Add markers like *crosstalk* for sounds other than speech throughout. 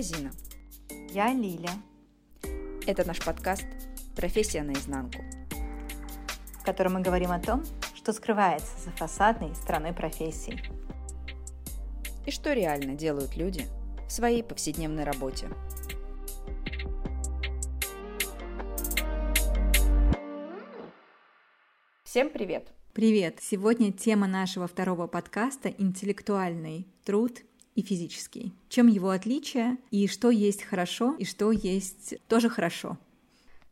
Я Зина. Я Лиля. Это наш подкаст «Профессия наизнанку», в котором мы говорим о том, что скрывается за фасадной стороной профессии. И что реально делают люди в своей повседневной работе. Всем привет! Привет! Сегодня тема нашего второго подкаста – интеллектуальный труд и физический. Чем его отличие и что есть хорошо и что есть тоже хорошо.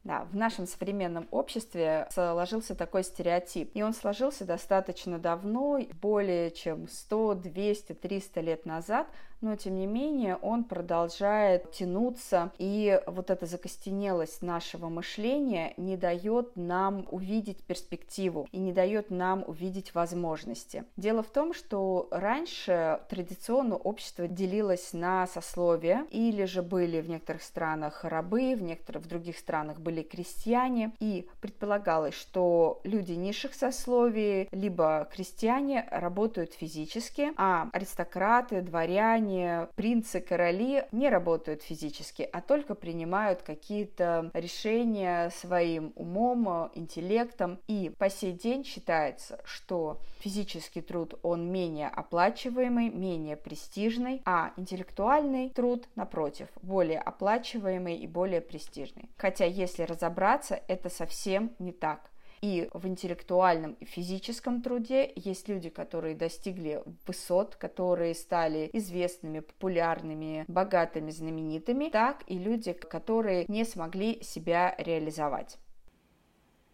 Да, в нашем современном обществе сложился такой стереотип. И он сложился достаточно давно, более чем 100, 200, 300 лет назад, но тем не менее он продолжает тянуться, и вот эта закостенелость нашего мышления не дает нам увидеть перспективу и не дает нам увидеть возможности. Дело в том, что раньше традиционно общество делилось на сословия, или же были в некоторых странах рабы, в некоторых в других странах были крестьяне, и предполагалось, что люди низших сословий, либо крестьяне работают физически, а аристократы, дворяне, плане принцы, короли не работают физически, а только принимают какие-то решения своим умом, интеллектом. И по сей день считается, что физический труд, он менее оплачиваемый, менее престижный, а интеллектуальный труд, напротив, более оплачиваемый и более престижный. Хотя, если разобраться, это совсем не так. И в интеллектуальном и физическом труде есть люди, которые достигли высот, которые стали известными, популярными, богатыми, знаменитыми, так и люди, которые не смогли себя реализовать.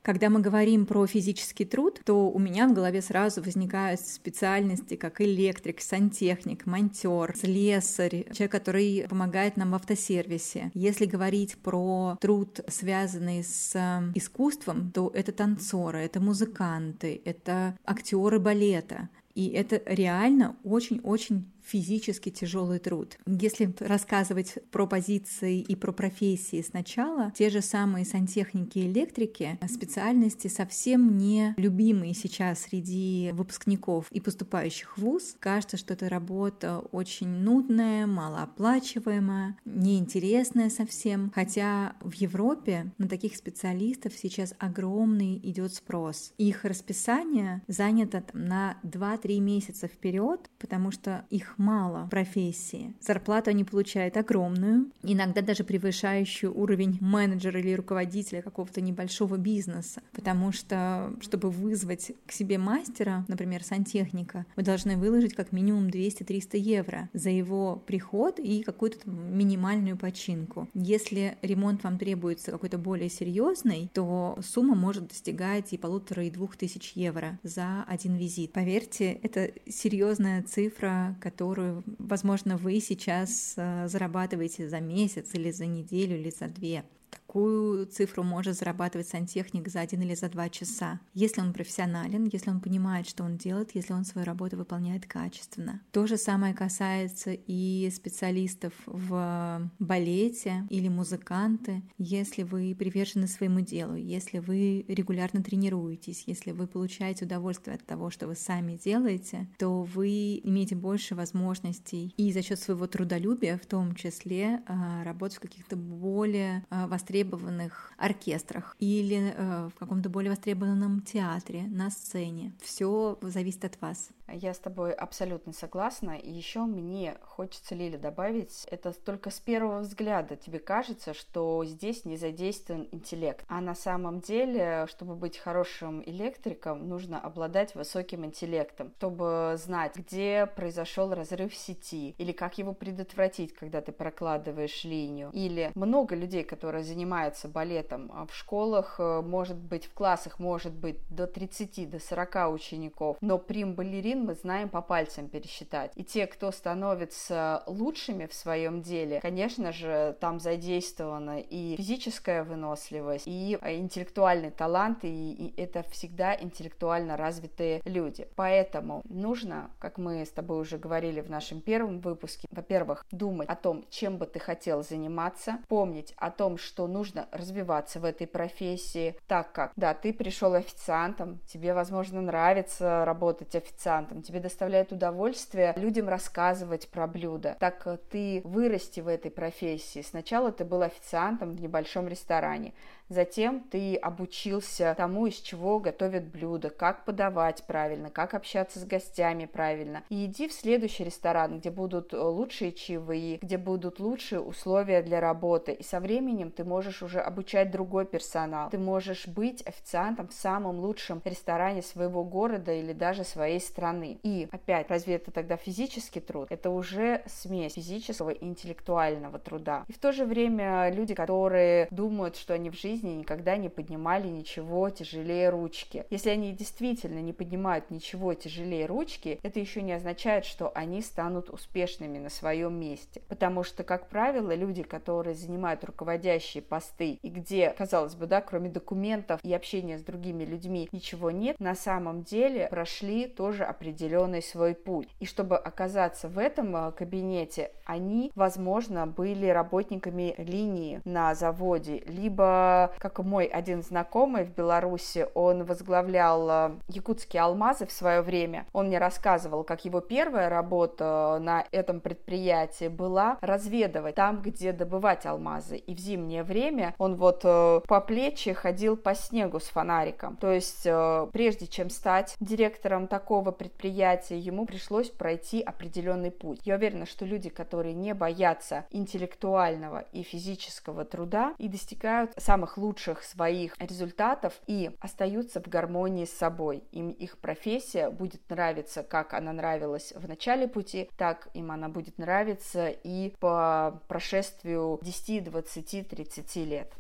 Когда мы говорим про физический труд, то у меня в голове сразу возникают специальности, как электрик, сантехник, монтер, слесарь, человек, который помогает нам в автосервисе. Если говорить про труд, связанный с искусством, то это танцоры, это музыканты, это актеры балета. И это реально очень-очень физически тяжелый труд. Если рассказывать про позиции и про профессии сначала, те же самые сантехники и электрики, специальности совсем не любимые сейчас среди выпускников и поступающих в ВУЗ. Кажется, что эта работа очень нудная, малооплачиваемая, неинтересная совсем. Хотя в Европе на таких специалистов сейчас огромный идет спрос. Их расписание занято там, на 2-3 месяца вперед, потому что их мало в профессии. Зарплату они получают огромную, иногда даже превышающую уровень менеджера или руководителя какого-то небольшого бизнеса, потому что, чтобы вызвать к себе мастера, например, сантехника, вы должны выложить как минимум 200-300 евро за его приход и какую-то минимальную починку. Если ремонт вам требуется какой-то более серьезный, то сумма может достигать и полутора, и двух тысяч евро за один визит. Поверьте, это серьезная цифра, которая которую, возможно, вы сейчас э, зарабатываете за месяц или за неделю или за две какую цифру может зарабатывать сантехник за один или за два часа, если он профессионален, если он понимает, что он делает, если он свою работу выполняет качественно. То же самое касается и специалистов в балете или музыканты. Если вы привержены своему делу, если вы регулярно тренируетесь, если вы получаете удовольствие от того, что вы сами делаете, то вы имеете больше возможностей и за счет своего трудолюбия в том числе а, работать в каких-то более а, востребованных востребованных оркестрах или э, в каком-то более востребованном театре, на сцене. Все зависит от вас. Я с тобой абсолютно согласна. И еще мне хочется, Лили, добавить, это только с первого взгляда тебе кажется, что здесь не задействован интеллект. А на самом деле, чтобы быть хорошим электриком, нужно обладать высоким интеллектом, чтобы знать, где произошел разрыв сети, или как его предотвратить, когда ты прокладываешь линию. Или много людей, которые занимаются балетом а в школах, э, может быть, в классах может быть до 30, до 40 учеников, но прим-балерин балерин мы знаем по пальцам пересчитать. И те, кто становится лучшими в своем деле, конечно же, там задействована и физическая выносливость, и интеллектуальный талант, и, это всегда интеллектуально развитые люди. Поэтому нужно, как мы с тобой уже говорили в нашем первом выпуске, во-первых, думать о том, чем бы ты хотел заниматься, помнить о том, что нужно развиваться в этой профессии, так как, да, ты пришел официантом, тебе, возможно, нравится работать официантом, тебе доставляет удовольствие людям рассказывать про блюда, так ты вырасти в этой профессии. Сначала ты был официантом в небольшом ресторане, Затем ты обучился тому, из чего готовят блюда, как подавать правильно, как общаться с гостями правильно. И иди в следующий ресторан, где будут лучшие чаевые, где будут лучшие условия для работы. И со временем ты можешь уже обучать другой персонал. Ты можешь быть официантом в самом лучшем ресторане своего города или даже своей страны. И опять, разве это тогда физический труд? Это уже смесь физического и интеллектуального труда. И в то же время люди, которые думают, что они в жизни жизни никогда не поднимали ничего тяжелее ручки. Если они действительно не поднимают ничего тяжелее ручки, это еще не означает, что они станут успешными на своем месте. Потому что, как правило, люди, которые занимают руководящие посты и где, казалось бы, да, кроме документов и общения с другими людьми ничего нет, на самом деле прошли тоже определенный свой путь. И чтобы оказаться в этом э, кабинете, они, возможно, были работниками линии на заводе, либо как мой один знакомый в Беларуси, он возглавлял э, якутские алмазы в свое время. Он мне рассказывал, как его первая работа на этом предприятии была разведывать там, где добывать алмазы. И в зимнее время он вот э, по плечи ходил по снегу с фонариком. То есть э, прежде чем стать директором такого предприятия, ему пришлось пройти определенный путь. Я уверена, что люди, которые не боятся интеллектуального и физического труда и достигают самых самых лучших своих результатов и остаются в гармонии с собой. Им их профессия будет нравиться, как она нравилась в начале пути, так им она будет нравиться и по прошествию 10, 20, 30 лет.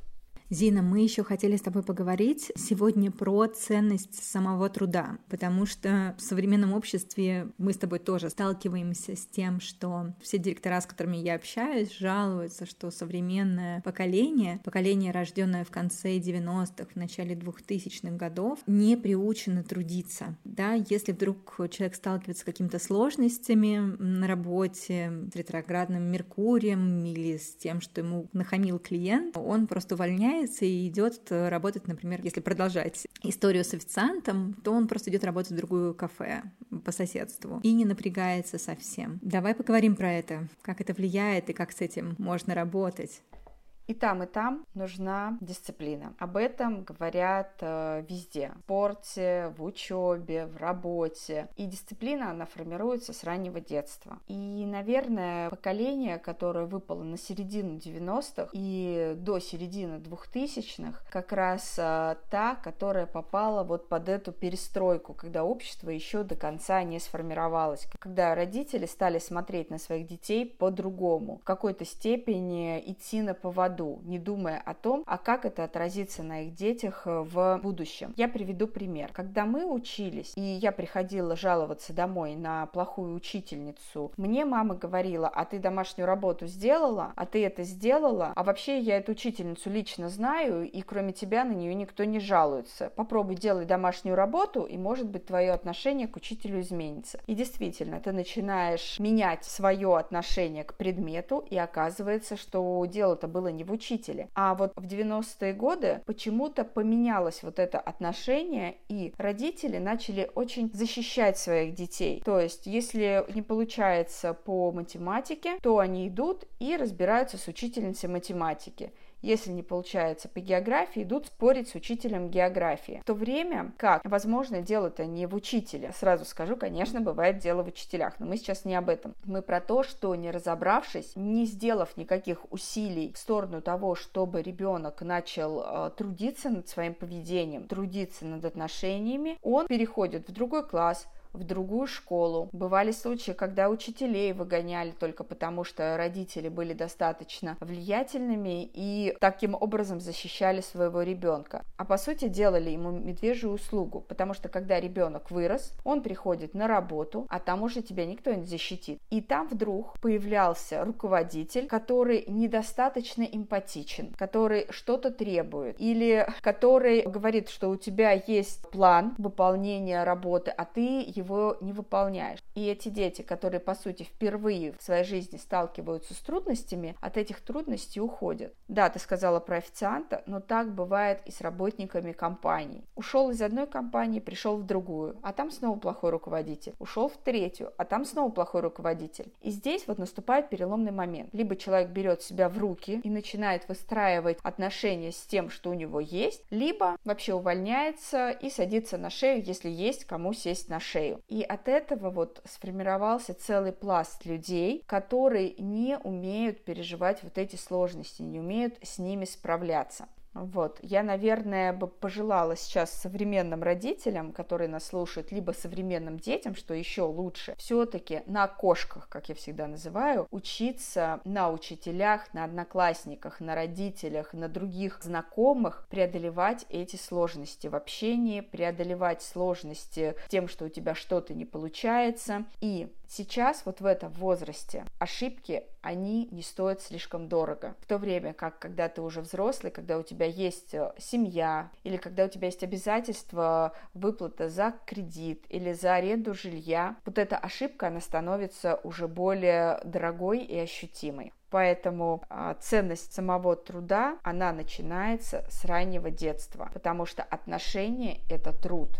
Зина, мы еще хотели с тобой поговорить сегодня про ценность самого труда, потому что в современном обществе мы с тобой тоже сталкиваемся с тем, что все директора, с которыми я общаюсь, жалуются, что современное поколение, поколение, рожденное в конце 90-х, в начале 2000-х годов, не приучено трудиться. Да, если вдруг человек сталкивается с какими-то сложностями на работе, с ретроградным Меркурием или с тем, что ему нахамил клиент, он просто увольняется увольняется и идет э, работать, например, если продолжать историю с официантом, то он просто идет работать в другую кафе по соседству и не напрягается совсем. Давай поговорим про это, как это влияет и как с этим можно работать. И там, и там нужна дисциплина. Об этом говорят э, везде. В спорте, в учебе, в работе. И дисциплина, она формируется с раннего детства. И, наверное, поколение, которое выпало на середину 90-х и до середины 2000-х, как раз э, та, которая попала вот под эту перестройку, когда общество еще до конца не сформировалось. Когда родители стали смотреть на своих детей по-другому. В какой-то степени идти на поводу году, не думая о том, а как это отразится на их детях э, в будущем. Я приведу пример. Когда мы учились, и я приходила жаловаться домой на плохую учительницу, мне мама говорила, а ты домашнюю работу сделала, а ты это сделала, а вообще я эту учительницу лично знаю, и кроме тебя на нее никто не жалуется. Попробуй делай домашнюю работу, и может быть твое отношение к учителю изменится. И действительно, ты начинаешь менять свое отношение к предмету, и оказывается, что дело-то было не в учителе. А вот в 90-е годы почему-то поменялось вот это отношение, и родители начали очень защищать своих детей. То есть, если не получается по математике, то они идут и разбираются с учительницей математики. Если не получается по географии, идут спорить с учителем географии. В то время как, возможно, дело-то не в учителе. Сразу скажу, конечно, бывает дело в учителях, но мы сейчас не об этом. Мы про то, что не разобравшись, не сделав никаких усилий в сторону того, чтобы ребенок начал э, трудиться над своим поведением, трудиться над отношениями, он переходит в другой класс, в другую школу. Бывали случаи, когда учителей выгоняли только потому, что родители были достаточно влиятельными и таким образом защищали своего ребенка. А по сути делали ему медвежью услугу, потому что когда ребенок вырос, он приходит на работу, а там уже тебя никто не защитит. И там вдруг появлялся руководитель, который недостаточно эмпатичен, который что-то требует, или который говорит, что у тебя есть план выполнения работы, а ты его его не выполняешь. И эти дети, которые, по сути, впервые в своей жизни сталкиваются с трудностями, от этих трудностей уходят. Да, ты сказала про официанта, но так бывает и с работниками компаний. Ушел из одной компании, пришел в другую, а там снова плохой руководитель. Ушел в третью, а там снова плохой руководитель. И здесь вот наступает переломный момент. Либо человек берет себя в руки и начинает выстраивать отношения с тем, что у него есть, либо вообще увольняется и садится на шею, если есть кому сесть на шею. И от этого вот сформировался целый пласт людей, которые не умеют переживать вот эти сложности, не умеют с ними справляться. Вот. Я, наверное, бы пожелала сейчас современным родителям, которые нас слушают, либо современным детям, что еще лучше, все-таки на кошках, как я всегда называю, учиться на учителях, на одноклассниках, на родителях, на других знакомых преодолевать эти сложности в общении, преодолевать сложности тем, что у тебя что-то не получается. И сейчас, вот в этом возрасте, ошибки, они не стоят слишком дорого. В то время как, когда ты уже взрослый, когда у тебя есть э, семья, или когда у тебя есть обязательства выплата за кредит или за аренду жилья, вот эта ошибка, она становится уже более дорогой и ощутимой. Поэтому а, ценность самого труда, она начинается с раннего детства, потому что отношения – это труд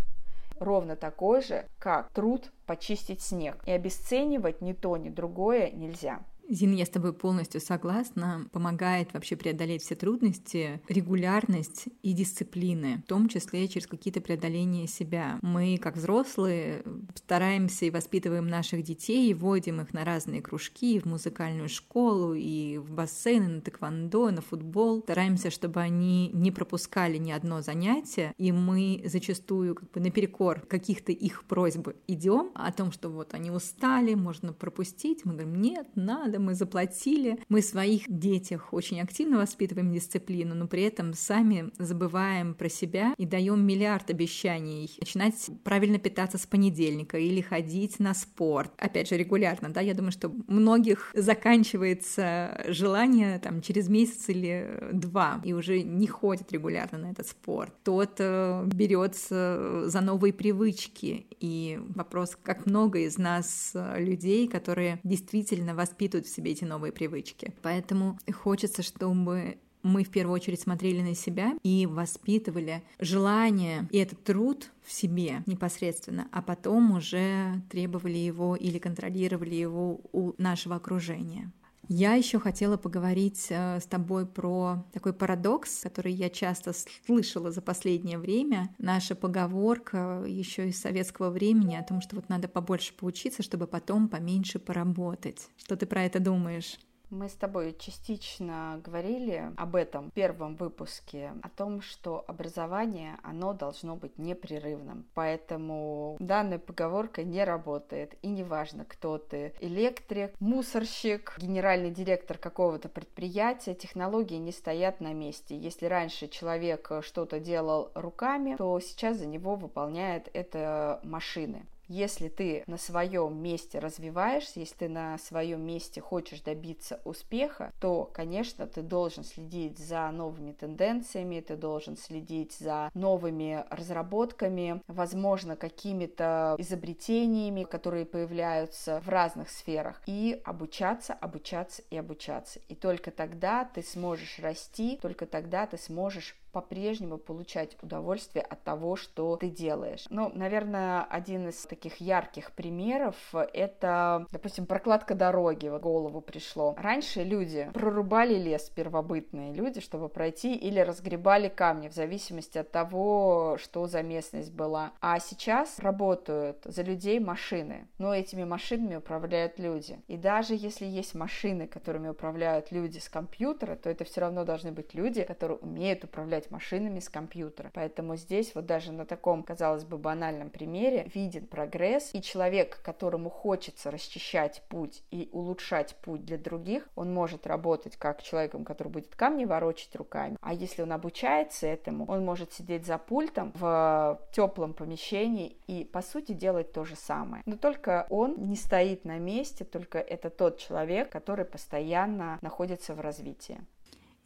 ровно такой же, как труд почистить снег. И обесценивать ни то, ни другое нельзя. Зина, я с тобой полностью согласна. Помогает вообще преодолеть все трудности, регулярность и дисциплины, в том числе через какие-то преодоления себя. Мы, как взрослые, стараемся и воспитываем наших детей, и вводим их на разные кружки, в музыкальную школу, и в бассейны, на тэквондо, на футбол. Стараемся, чтобы они не пропускали ни одно занятие, и мы зачастую как бы наперекор каких-то их просьб идем о том, что вот они устали, можно пропустить. Мы говорим, нет, надо, мы заплатили. Мы своих детях очень активно воспитываем дисциплину, но при этом сами забываем про себя и даем миллиард обещаний. Начинать правильно питаться с понедельника или ходить на спорт. Опять же, регулярно, да, я думаю, что многих заканчивается желание там через месяц или два и уже не ходит регулярно на этот спорт. Тот э, берется за новые привычки. И вопрос, как много из нас э, людей, которые действительно воспитывают в себе эти новые привычки. Поэтому хочется, чтобы мы в первую очередь смотрели на себя и воспитывали желание и этот труд в себе непосредственно, а потом уже требовали его или контролировали его у нашего окружения. Я еще хотела поговорить э, с тобой про такой парадокс, который я часто слышала за последнее время. Наша поговорка еще из советского времени о том, что вот надо побольше поучиться, чтобы потом поменьше поработать. Что ты про это думаешь? Мы с тобой частично говорили об этом в первом выпуске, о том, что образование, оно должно быть непрерывным. Поэтому данная поговорка не работает. И неважно, кто ты, электрик, мусорщик, генеральный директор какого-то предприятия, технологии не стоят на месте. Если раньше человек что-то делал руками, то сейчас за него выполняет это машины. Если ты на своем месте развиваешься, если ты на своем месте хочешь добиться успеха, то, конечно, ты должен следить за новыми тенденциями, ты должен следить за новыми разработками, возможно, какими-то изобретениями, которые появляются в разных сферах, и обучаться, обучаться и обучаться. И только тогда ты сможешь расти, только тогда ты сможешь по-прежнему получать удовольствие от того, что ты делаешь. Ну, наверное, один из таких ярких примеров это, допустим, прокладка дороги. В голову пришло. Раньше люди прорубали лес, первобытные люди, чтобы пройти, или разгребали камни, в зависимости от того, что за местность была. А сейчас работают за людей машины, но этими машинами управляют люди. И даже если есть машины, которыми управляют люди с компьютера, то это все равно должны быть люди, которые умеют управлять машинами с компьютера. Поэтому здесь вот даже на таком, казалось бы, банальном примере виден прогресс, и человек, которому хочется расчищать путь и улучшать путь для других, он может работать как человеком, который будет камни ворочать руками. А если он обучается этому, он может сидеть за пультом в теплом помещении и, по сути, делать то же самое. Но только он не стоит на месте, только это тот человек, который постоянно находится в развитии.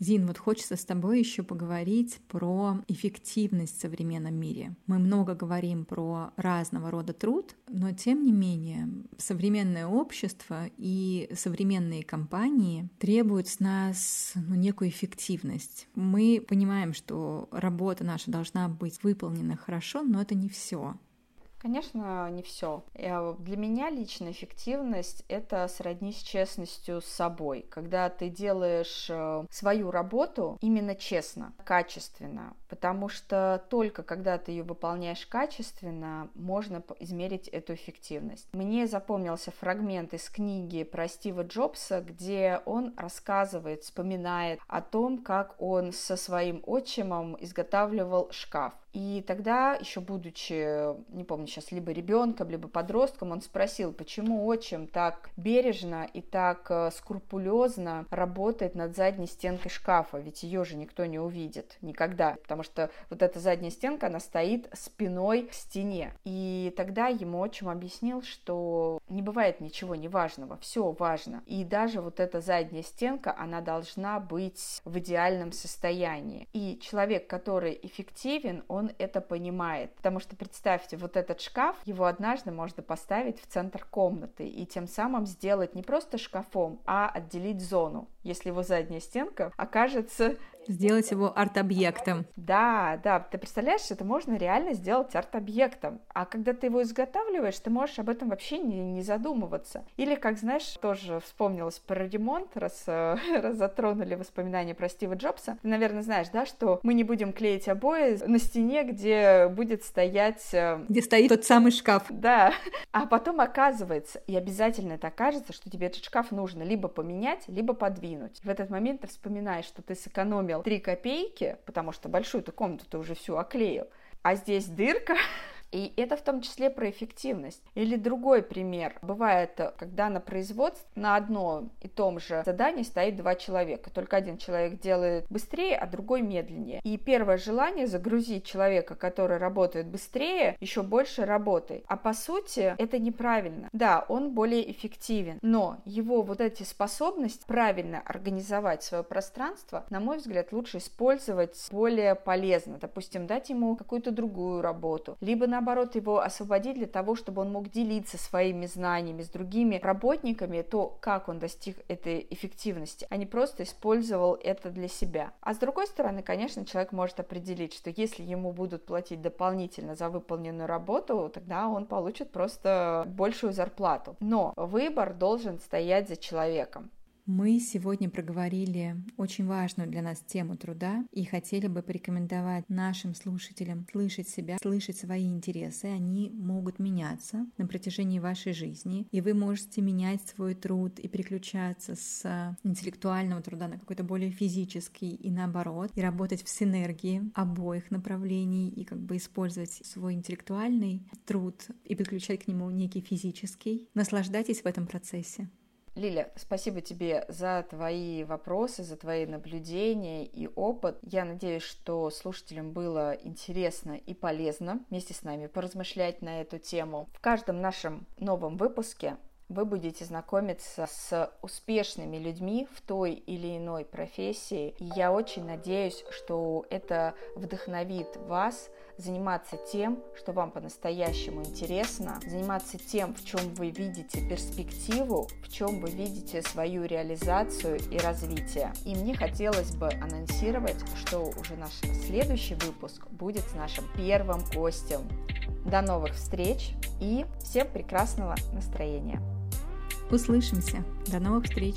Зин, вот хочется с тобой еще поговорить про эффективность в современном мире. Мы много говорим про разного рода труд, но тем не менее современное общество и современные компании требуют с нас ну, некую эффективность. Мы понимаем, что работа наша должна быть выполнена хорошо, но это не все. Конечно, не все. Э, для меня лично эффективность это сродни с честностью с собой. Когда ты делаешь э, свою работу именно честно, качественно, потому что только когда ты ее выполняешь качественно, можно измерить эту эффективность. Мне запомнился фрагмент из книги про Стива Джобса, где он рассказывает, вспоминает о том, как он со своим отчимом изготавливал шкаф. И тогда, еще будучи, не помню сейчас, либо ребенком, либо подростком, он спросил, почему отчим так бережно и так э, скрупулезно работает над задней стенкой шкафа, ведь ее же никто не увидит никогда, потому что вот эта задняя стенка, она стоит спиной к стене. И тогда ему отчим объяснил, что не бывает ничего неважного, все важно. И даже вот эта задняя стенка, она должна быть в идеальном состоянии. И человек, который эффективен, он он это понимает. Потому что представьте, вот этот шкаф, его однажды можно поставить в центр комнаты и тем самым сделать не просто шкафом, а отделить зону, если его задняя стенка окажется Сделать его арт-объектом. Да, да, ты представляешь, это можно реально сделать арт-объектом. А когда ты его изготавливаешь, ты можешь об этом вообще не, не задумываться. Или, как знаешь, тоже вспомнилось про ремонт, раз, э, *laughs* раз затронули воспоминания про Стива Джобса. Ты, наверное, знаешь, да, что мы не будем клеить обои на стене, где будет стоять... Э, где стоит тот самый шкаф. Да. *laughs* А потом оказывается, и обязательно это окажется, что тебе этот шкаф нужно либо поменять, либо подвинуть. В этот момент ты вспоминаешь, что ты сэкономил сэкономил 3 копейки, потому что большую-то комнату ты уже всю оклеил, а здесь дырка, *laughs* И это в том числе про эффективность. Или другой пример. Бывает, когда на производстве на одно и том же задании стоит два человека. Только один человек делает быстрее, а другой медленнее. И первое желание загрузить человека, который работает быстрее, еще больше работой. А по сути это неправильно. Да, он более эффективен, но его вот эти способности правильно организовать свое пространство, на мой взгляд, лучше использовать более полезно. Допустим, дать ему какую-то другую работу, либо на наоборот, его освободить для того, чтобы он мог делиться своими знаниями с другими работниками, то, как он достиг этой эффективности, а не просто использовал это для себя. А с другой стороны, конечно, человек может определить, что если ему будут платить дополнительно за выполненную работу, тогда он получит просто большую зарплату. Но выбор должен стоять за человеком. Мы сегодня проговорили очень важную для нас тему труда и хотели бы порекомендовать нашим слушателям слышать себя, слышать свои интересы. Они могут меняться на протяжении вашей жизни, и вы можете менять свой труд и переключаться с интеллектуального труда на какой-то более физический и наоборот, и работать в синергии обоих направлений и как бы использовать свой интеллектуальный труд и подключать к нему некий физический. Наслаждайтесь в этом процессе. Лиля, спасибо тебе за твои вопросы, за твои наблюдения и опыт. Я надеюсь, что слушателям было интересно и полезно вместе с нами поразмышлять на эту тему. В каждом нашем новом выпуске вы будете знакомиться с успешными людьми в той или иной профессии. И я очень надеюсь, что это вдохновит вас заниматься тем, что вам по-настоящему интересно, заниматься тем, в чем вы видите перспективу, в чем вы видите свою реализацию и развитие. И мне хотелось бы анонсировать, что уже наш следующий выпуск будет с нашим первым гостем. До новых встреч и всем прекрасного настроения! Услышимся. До новых встреч!